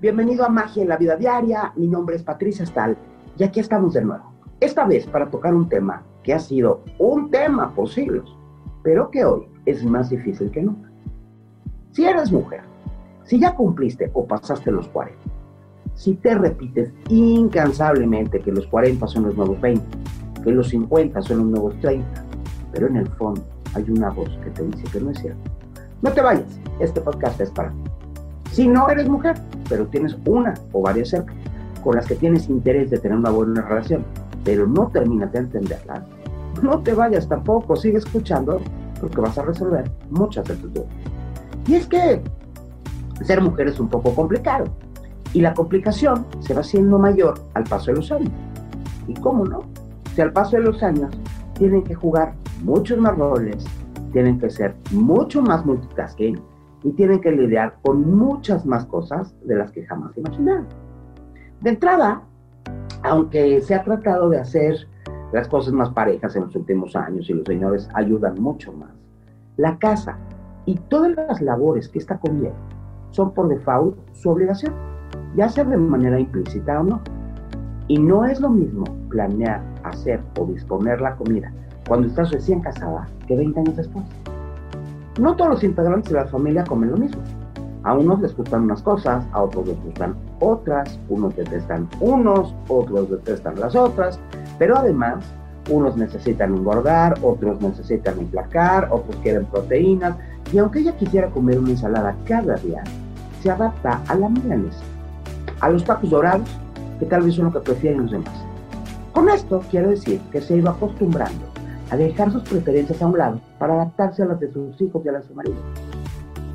Bienvenido a Magia en la Vida Diaria. Mi nombre es Patricia Stahl y aquí estamos de nuevo. Esta vez para tocar un tema que ha sido un tema por siglos, pero que hoy es más difícil que nunca. Si eres mujer, si ya cumpliste o pasaste los 40, si te repites incansablemente que los 40 son los nuevos 20, que los 50 son los nuevos 30, pero en el fondo hay una voz que te dice que no es cierto. No te vayas, este podcast es para ti. Si no eres mujer, pero tienes una o varias cerca con las que tienes interés de tener una buena relación, pero no terminas de entenderla, no te vayas tampoco, sigue escuchando porque vas a resolver muchas de tus dudas. Y es que ser mujer es un poco complicado y la complicación se va haciendo mayor al paso de los años. ¿Y cómo no? Si al paso de los años tienen que jugar muchos más roles, tienen que ser mucho más multitasking, y tienen que lidiar con muchas más cosas de las que jamás imaginaron. De entrada, aunque se ha tratado de hacer las cosas más parejas en los últimos años y los señores ayudan mucho más, la casa y todas las labores que esta conlleva son por default su obligación, ya sea de manera implícita o no. Y no es lo mismo planear, hacer o disponer la comida cuando estás recién casada que 20 años después. No todos los integrantes de la familia comen lo mismo. A unos les gustan unas cosas, a otros les gustan otras, unos detestan unos, otros detestan las otras, pero además unos necesitan engordar, otros necesitan emplacar, otros quieren proteínas, y aunque ella quisiera comer una ensalada cada día, se adapta a la milanesa, a los tacos dorados, que tal vez son lo que prefieren los demás. Con esto quiero decir que se iba acostumbrando a dejar sus preferencias a un lado para adaptarse a las de sus hijos y a las de su marido.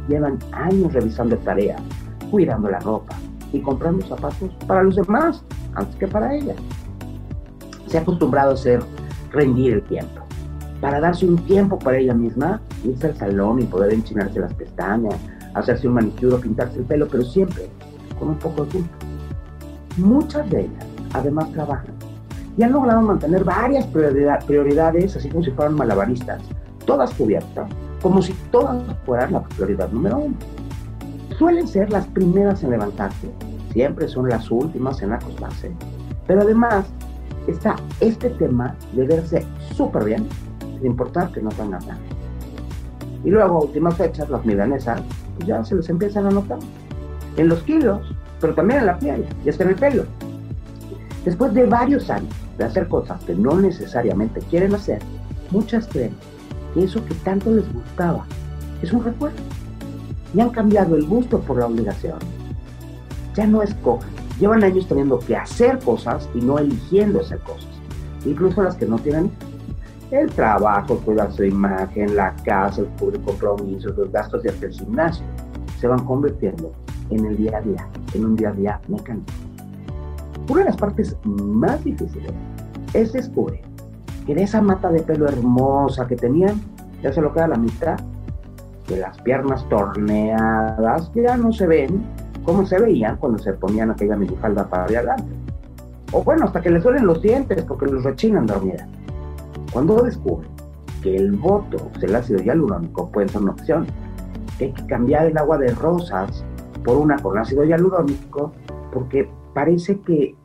Llevan años revisando tareas, cuidando la ropa y comprando zapatos para los demás antes que para ella. Se ha acostumbrado a hacer rendir el tiempo, para darse un tiempo para ella misma, irse al salón y poder enchinarse las pestañas, hacerse un manicure o pintarse el pelo, pero siempre con un poco de culpa. Muchas de ellas además trabajan y han logrado mantener varias prioridades, así como si fueran malabaristas, todas cubiertas, como si todas fueran la prioridad número uno. Suelen ser las primeras en levantarse, siempre son las últimas en acostarse, pero además está este tema de verse súper bien, sin importar que no tengan nada. Y luego, a últimas fechas, las milanesas, pues ya se les empiezan a notar. En los kilos, pero también en la piel y hasta en el pelo. Después de varios años de hacer cosas que no necesariamente quieren hacer, muchas creen que eso que tanto les gustaba es un recuerdo. Y han cambiado el gusto por la obligación. Ya no escogen. Llevan años teniendo que hacer cosas y no eligiendo hacer cosas. Incluso las que no tienen el trabajo, cuidar su imagen, la casa, el público compromiso, los gastos de hacer gimnasio, se van convirtiendo en el día a día, en un día a día mecánico. Una de las partes más difíciles es descubrir que de esa mata de pelo hermosa que tenían, ya se lo queda la mitad, que las piernas torneadas ya no se ven como se veían cuando se ponían aquella minifalda para adelante. O bueno, hasta que les duelen los dientes porque los rechinan dormida. Cuando descubren que el voto el ácido hialurónico puede ser una opción, que hay que cambiar el agua de rosas por una con ácido hialurónico porque parece que,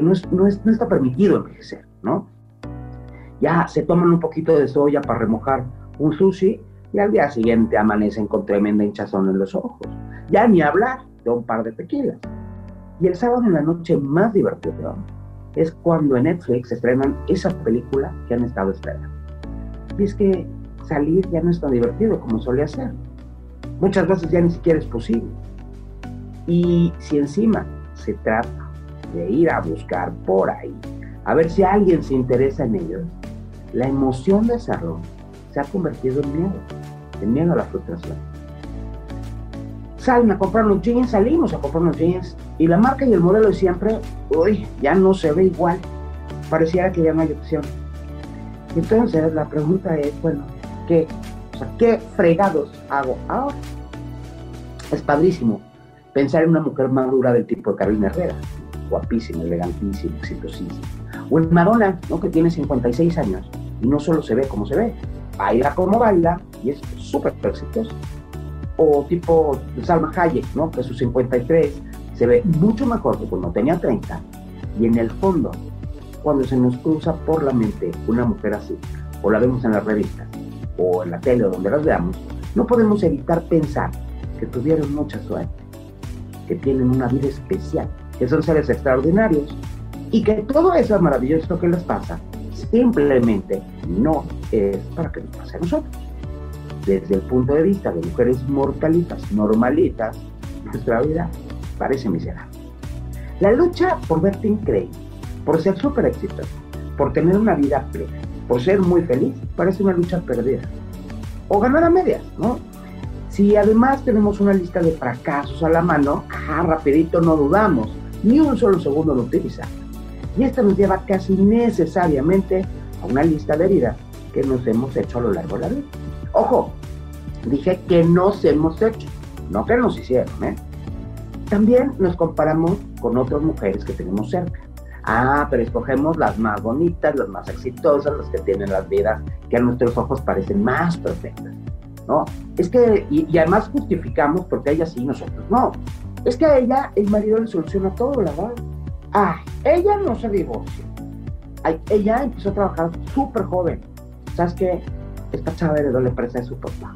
no, no, está permitido envejecer, ¿no? Ya se toman un poquito de soya para remojar un sushi y al día siguiente amanecen con tremenda hinchazón en los ojos. Ya ni hablar de un par de tequilas. Y el sábado en la noche más divertido es cuando en Netflix estrenan esa película que han estado esperando. Y es que salir ya no es tan divertido como solía ser. Muchas veces ya ni siquiera es posible. Y si encima se trata de ir a buscar por ahí, a ver si alguien se interesa en ello, la emoción de hacerlo se ha convertido en miedo, en miedo a la frustración. Salen a comprar los jeans, salimos a comprar los jeans y la marca y el modelo de siempre, uy, ya no se ve igual. Pareciera que ya no hay opción. Entonces la pregunta es, bueno, ¿qué, ¿qué fregados hago ahora? Es padrísimo Pensar en una mujer madura del tipo de Carolina Herrera, guapísima, elegantísima, exitosísima. O en Madonna, ¿no? que tiene 56 años y no solo se ve como se ve, baila como baila y es súper exitosa. o tipo Salma Hayek, ¿no? Que sus 53 se ve mucho mejor que cuando tenía 30. Y en el fondo, cuando se nos cruza por la mente una mujer así, o la vemos en las revistas, o en la tele, o donde las veamos, no podemos evitar pensar que tuvieron mucha suerte, que tienen una vida especial, que son seres extraordinarios, y que todo eso maravilloso que les pasa simplemente no es para que nos pase a nosotros. Desde el punto de vista de mujeres mortalitas, normalitas, nuestra vida parece miserable. La lucha por verte increíble, por ser súper exitoso, por tener una vida plena, por ser muy feliz, parece una lucha perdida. O ganar a medias, ¿no? Si además tenemos una lista de fracasos a la mano, ah, rapidito no dudamos, ni un solo segundo lo utilizamos. Y esto nos lleva casi necesariamente a una lista de heridas que nos hemos hecho a lo largo de la vida. Ojo, dije que nos hemos hecho, no que nos hicieron, ¿eh? También nos comparamos con otras mujeres que tenemos cerca. Ah, pero escogemos las más bonitas, las más exitosas, las que tienen las vidas que a nuestros ojos parecen más perfectas. ¿No? Es que, y, además justificamos porque ella sí, nosotros no. Es que a ella el marido le soluciona todo, la verdad. Ah, ella no se divorcia. Ay, ella empezó a trabajar súper joven. ¿Sabes qué? Esta chava heredó la empresa de su papá.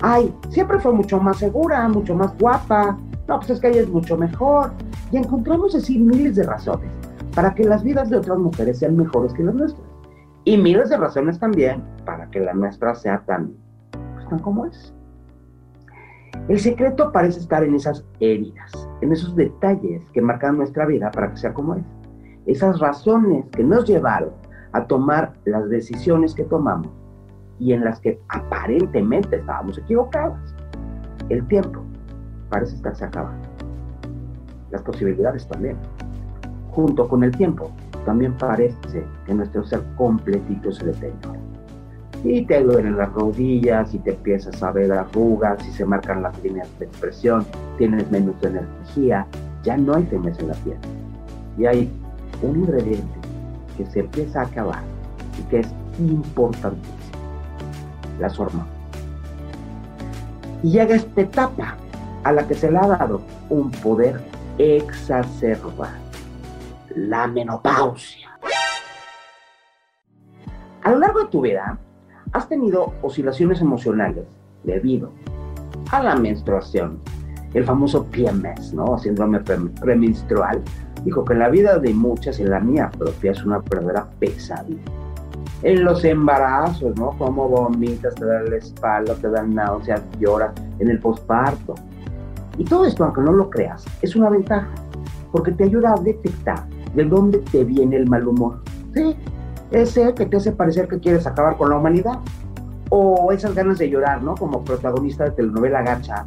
Ay, siempre fue mucho más segura, mucho más guapa. No, pues es que ella es mucho mejor. Y encontramos así miles de razones para que las vidas de otras mujeres sean mejores que las nuestras. Y miles de razones también para que la nuestra sea tan, pues, tan como es. El secreto parece estar en esas heridas, en esos detalles que marcan nuestra vida para que sea como es. Esas razones que nos llevaron a tomar las decisiones que tomamos y en las que aparentemente estábamos equivocados. El tiempo parece estarse acabando. Las posibilidades también junto con el tiempo, también parece que nuestro ser completito se deteriora. Y te duelen las rodillas, y te empiezas a ver arrugas, y se marcan las líneas de expresión, tienes menos energía, ya no hay temes en la piel. Y hay un ingrediente que se empieza a acabar y que es importantísimo, las hormonas. Y llega esta etapa a la que se le ha dado un poder exacerbado la menopausia. A lo largo de tu vida, has tenido oscilaciones emocionales debido a la menstruación, el famoso PMS, ¿no? Síndrome premenstrual. Dijo que la vida de muchas y la mía propia es una verdadera pesadilla. En los embarazos, ¿no? Como vomitas, te dan la espalda, te dan náuseas, lloras en el posparto. Y todo esto, aunque no lo creas, es una ventaja, porque te ayuda a detectar ¿De dónde te viene el mal humor? Sí, ese que te hace parecer que quieres acabar con la humanidad. O esas ganas de llorar, ¿no? Como protagonista de telenovela gacha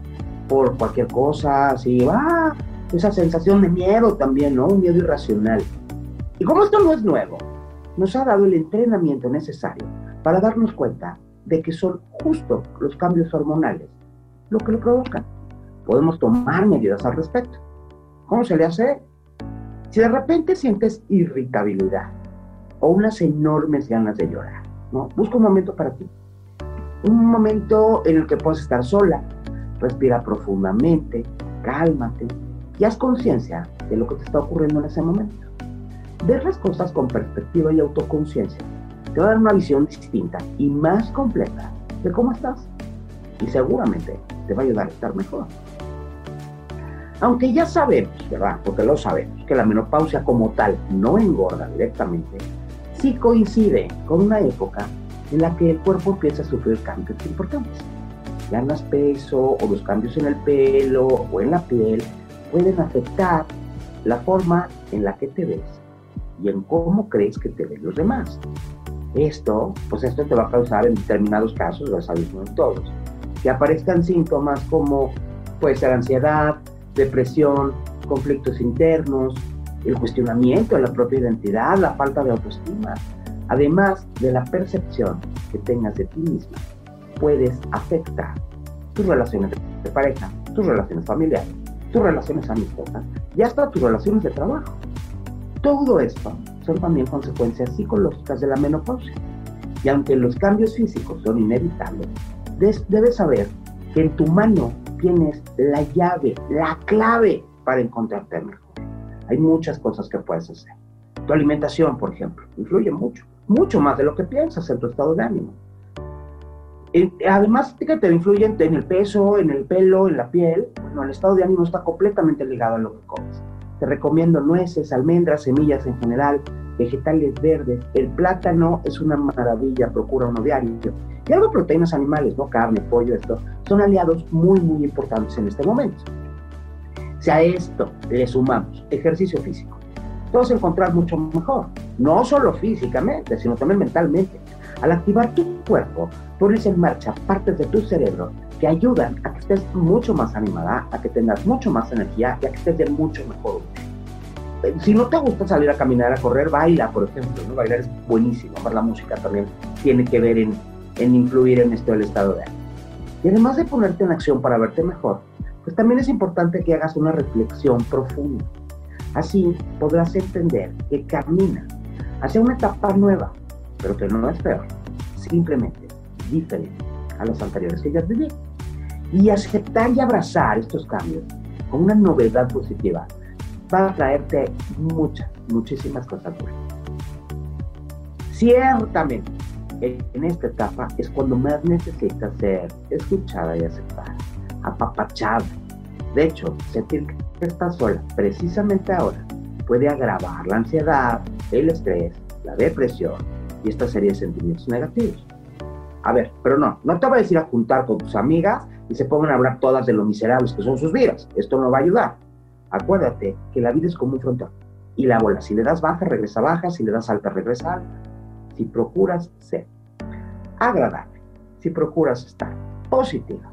por cualquier cosa, así, ah, esa sensación de miedo también, ¿no? Un miedo irracional. Y como esto no es nuevo, nos ha dado el entrenamiento necesario para darnos cuenta de que son justo los cambios hormonales lo que lo provocan. Podemos tomar medidas al respecto. ¿Cómo se le hace? Si de repente sientes irritabilidad o unas enormes ganas de llorar, ¿no? busca un momento para ti. Un momento en el que puedas estar sola, respira profundamente, cálmate y haz conciencia de lo que te está ocurriendo en ese momento. Ver las cosas con perspectiva y autoconciencia te va a dar una visión distinta y más completa de cómo estás y seguramente te va a ayudar a estar mejor. Aunque ya sabemos, ¿verdad? Porque lo sabemos, que la menopausia como tal no engorda directamente, coincide con una época en la que el cuerpo empieza a sufrir cambios importantes. Ganas peso o los cambios en el pelo o en la piel pueden afectar la forma en la que te ves y en cómo crees que te ven los demás. Esto, pues esto te va a causar en determinados casos, lo sabes no en todos, que aparezcan síntomas como puede ser ansiedad, depresión, conflictos internos, el cuestionamiento la propia identidad, la falta de autoestima, además de la percepción que tengas de ti misma, puedes afectar tus relaciones de pareja, tus relaciones familiares, tus relaciones amistosas y hasta tus relaciones de trabajo. Todo esto son también consecuencias psicológicas de la menopausia. Y aunque los cambios físicos son inevitables, debes saber que en tu mano tienes la llave, la clave para encontrarte mejor. Hay muchas cosas que puedes hacer. Tu alimentación, por ejemplo, influye mucho, mucho más de lo que piensas en tu estado de ánimo. además, que te influyen en el peso, en el pelo, en la piel. Bueno, el estado de ánimo está completamente ligado a lo que comes. Te recomiendo nueces, almendras, semillas en general, vegetales verdes. El plátano es una maravilla, procura uno diario. Y algo proteínas animales, no carne, pollo, esto, son aliados muy, muy importantes en este momento. Si a esto le sumamos ejercicio físico, te vas a encontrar mucho mejor, no solo físicamente, sino también mentalmente. Al activar tu cuerpo, pones en marcha partes de tu cerebro que ayudan a que estés mucho más animada, a que tengas mucho más energía y a que estés de mucho mejor si no te gusta salir a caminar, a correr, baila, por ejemplo, ¿no? Bailar es buenísimo, más la música también tiene que ver en, en influir en esto del estado de ánimo. Y además de ponerte en acción para verte mejor, pues también es importante que hagas una reflexión profunda. Así podrás entender que caminas hacia una etapa nueva, pero que no es peor, simplemente diferente a las anteriores que ya vivido. Y aceptar y abrazar estos cambios con una novedad positiva va a traerte muchas, muchísimas cosas buenas. Ciertamente, en esta etapa es cuando más necesitas ser escuchada y aceptada, apapachada. De hecho, sentir que estás sola precisamente ahora puede agravar la ansiedad, el estrés, la depresión y esta serie de sentimientos negativos. A ver, pero no, no te voy a decir a juntar con tus amigas y se pongan a hablar todas de lo miserables que son sus vidas. Esto no va a ayudar. Acuérdate que la vida es como un frontón. Y la bola, si le das baja, regresa baja, si le das alta, regresa alta. Si procuras ser agradable, si procuras estar positiva,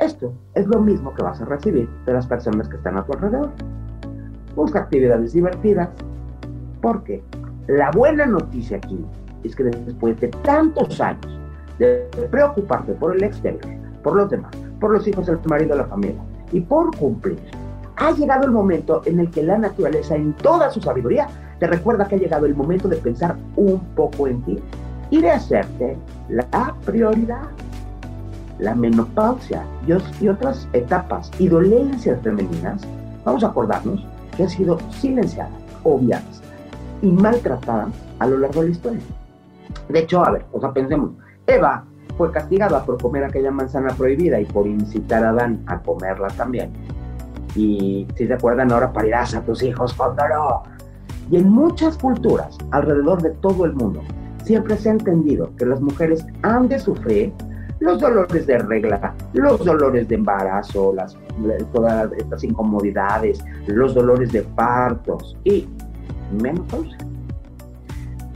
esto es lo mismo que vas a recibir de las personas que están a tu alrededor. Busca actividades divertidas, porque la buena noticia aquí es que después de tantos años de preocuparte por el exterior, por los demás, por los hijos, el marido, la familia y por cumplir, ha llegado el momento en el que la naturaleza, en toda su sabiduría, te recuerda que ha llegado el momento de pensar un poco en ti y de hacerte la prioridad. La menopausia y otras etapas y dolencias femeninas, vamos a acordarnos que han sido silenciadas, obviadas y maltratadas a lo largo de la historia. De hecho, a ver, o sea, pensemos, Eva fue castigada por comer aquella manzana prohibida y por incitar a Adán a comerla también y si se acuerdan ahora parirás a tus hijos cuando no. Y en muchas culturas alrededor de todo el mundo siempre se ha entendido que las mujeres han de sufrir los dolores de regla, los dolores de embarazo, todas estas incomodidades, los dolores de partos y menopausia.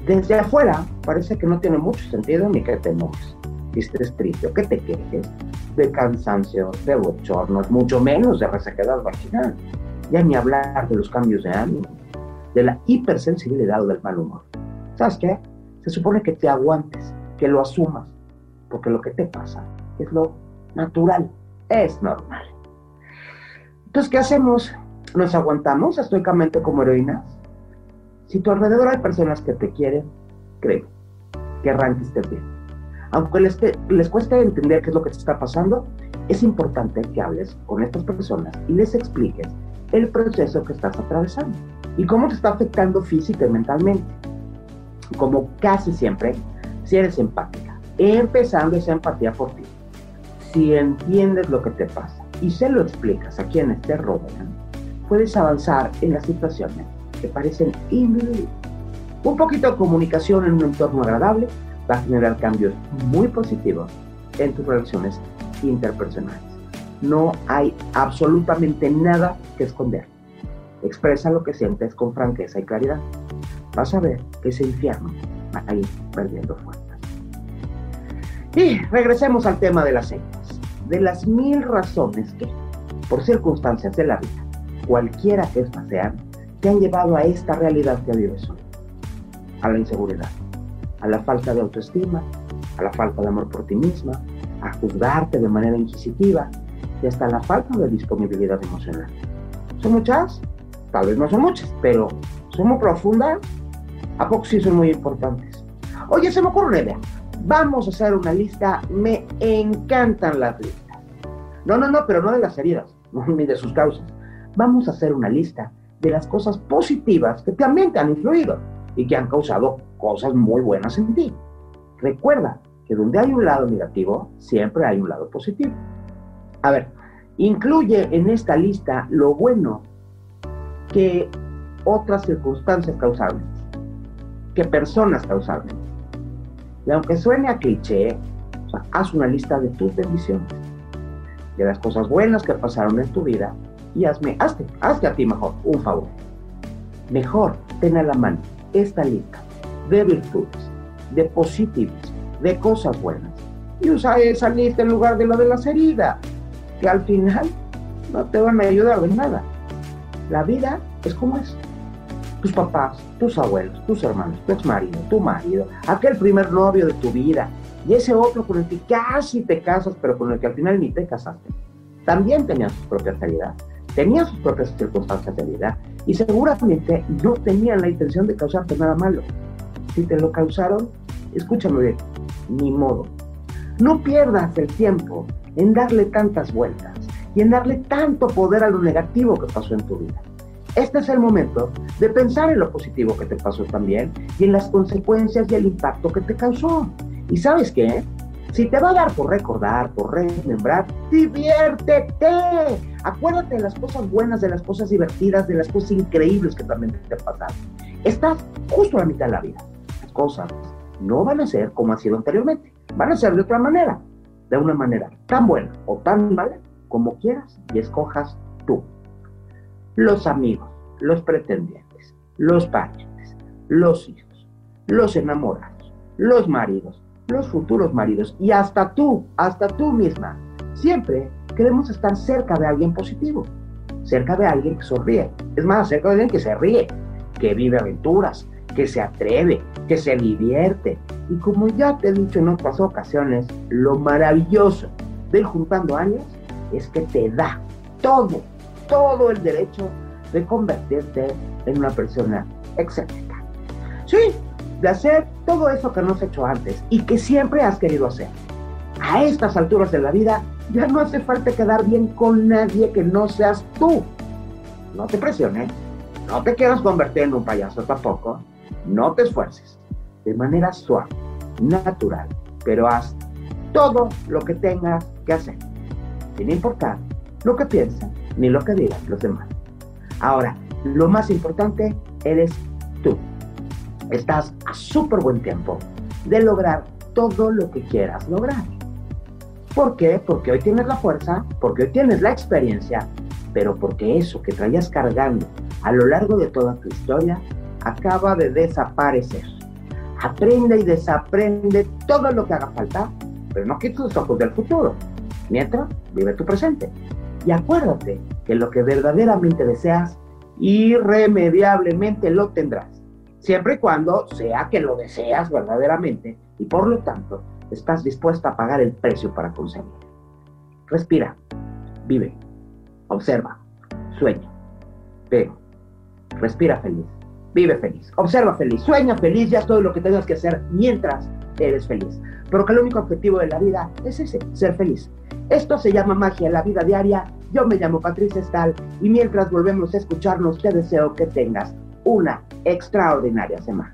Desde afuera parece que no tiene mucho sentido ni que te enojes, que estés triste que te quejes, de cansancio, de bochornos, mucho menos de resequedad vaginal. Ya ni hablar de los cambios de ánimo, de la hipersensibilidad o del mal humor. ¿Sabes qué? Se supone que te aguantes, que lo asumas, porque lo que te pasa es lo natural, es normal. Entonces, ¿qué hacemos? ¿Nos aguantamos estoicamente como heroínas? Si tu alrededor hay personas que te quieren, creo que arranques bien aunque les, les cueste entender qué es lo que te está pasando, es importante que hables con estas personas y les expliques el proceso que estás atravesando y cómo te está afectando física y mentalmente. Como casi siempre, si eres empática, empezando esa empatía por ti, si entiendes lo que te pasa y se lo explicas a quienes te rodean, puedes avanzar en las situaciones que parecen invivibles. Un poquito de comunicación en un entorno agradable va a generar cambios muy positivos en tus relaciones interpersonales. No hay absolutamente nada que esconder. Expresa lo que sientes con franqueza y claridad. Vas a ver que ese infierno va a ir perdiendo fuerzas. Y regresemos al tema de las sectas. De las mil razones que, por circunstancias de la vida, cualquiera que estas sean, te han llevado a esta realidad que vives hoy. A la inseguridad a la falta de autoestima, a la falta de amor por ti misma, a juzgarte de manera inquisitiva y hasta la falta de disponibilidad emocional. ¿Son muchas? Tal vez no son muchas, pero son muy profundas. ¿A poco sí son muy importantes? Oye, se me ocurre una idea. Vamos a hacer una lista. Me encantan las listas. No, no, no, pero no de las heridas, ni de sus causas. Vamos a hacer una lista de las cosas positivas que también te han influido y que han causado cosas muy buenas en ti. Recuerda que donde hay un lado negativo, siempre hay un lado positivo. A ver, incluye en esta lista lo bueno que otras circunstancias causaron, que personas causaron. Y aunque suene a cliché, haz una lista de tus bendiciones, de las cosas buenas que pasaron en tu vida y hazme, hazte, hazte a ti mejor un favor. Mejor ten a la mano esta lista de virtudes, de positivos, de cosas buenas. Y usa esa lista en lugar de la de las heridas, que al final no te van a ayudar en nada. La vida es como es. Tus papás, tus abuelos, tus hermanos, tu ex marido, tu marido, aquel primer novio de tu vida y ese otro con el que casi te casas, pero con el que al final ni te casaste, también tenían sus propias heridas, tenían sus propias circunstancias de vida y seguramente no tenían la intención de causarte nada malo. Si te lo causaron, escúchame bien, ni modo. No pierdas el tiempo en darle tantas vueltas y en darle tanto poder a lo negativo que pasó en tu vida. Este es el momento de pensar en lo positivo que te pasó también y en las consecuencias y el impacto que te causó. ¿Y sabes qué? Si te va a dar por recordar, por remembrar, diviértete. Acuérdate de las cosas buenas, de las cosas divertidas, de las cosas increíbles que también te pasaron. Estás justo a la mitad de la vida. Las cosas no van a ser como ha sido anteriormente. Van a ser de otra manera. De una manera tan buena o tan mala como quieras y escojas tú los amigos, los pretendientes, los parientes, los hijos, los enamorados, los maridos, los futuros maridos y hasta tú, hasta tú misma. Siempre queremos estar cerca de alguien positivo, cerca de alguien que sonríe. Es más, cerca de alguien que se ríe, que vive aventuras, que se atreve, que se divierte. Y como ya te he dicho en otras ocasiones, lo maravilloso de juntando años es que te da todo todo el derecho de convertirte en una persona excéntrica. Sí, de hacer todo eso que no has hecho antes y que siempre has querido hacer. A estas alturas de la vida ya no hace falta quedar bien con nadie que no seas tú. No te presiones, no te quieras convertir en un payaso tampoco, no te esfuerces. De manera suave, natural, pero haz todo lo que tengas que hacer, sin importar lo que piensen ni lo que digan los demás. Ahora, lo más importante eres tú. Estás a súper buen tiempo de lograr todo lo que quieras lograr. ¿Por qué? Porque hoy tienes la fuerza, porque hoy tienes la experiencia, pero porque eso que traías cargando a lo largo de toda tu historia acaba de desaparecer. Aprende y desaprende todo lo que haga falta, pero no quites los ojos del futuro. Mientras, vive tu presente. Y acuérdate que lo que verdaderamente deseas, irremediablemente lo tendrás. Siempre y cuando sea que lo deseas verdaderamente y por lo tanto estás dispuesta a pagar el precio para conseguirlo. Respira, vive, observa, sueña, pero respira feliz, vive feliz, observa feliz, sueña feliz, ya es todo lo que tengas que hacer mientras eres feliz. Pero que el único objetivo de la vida es ese, ser feliz. Esto se llama magia en la vida diaria. Yo me llamo Patricia Estal y mientras volvemos a escucharnos, te deseo que tengas una extraordinaria semana.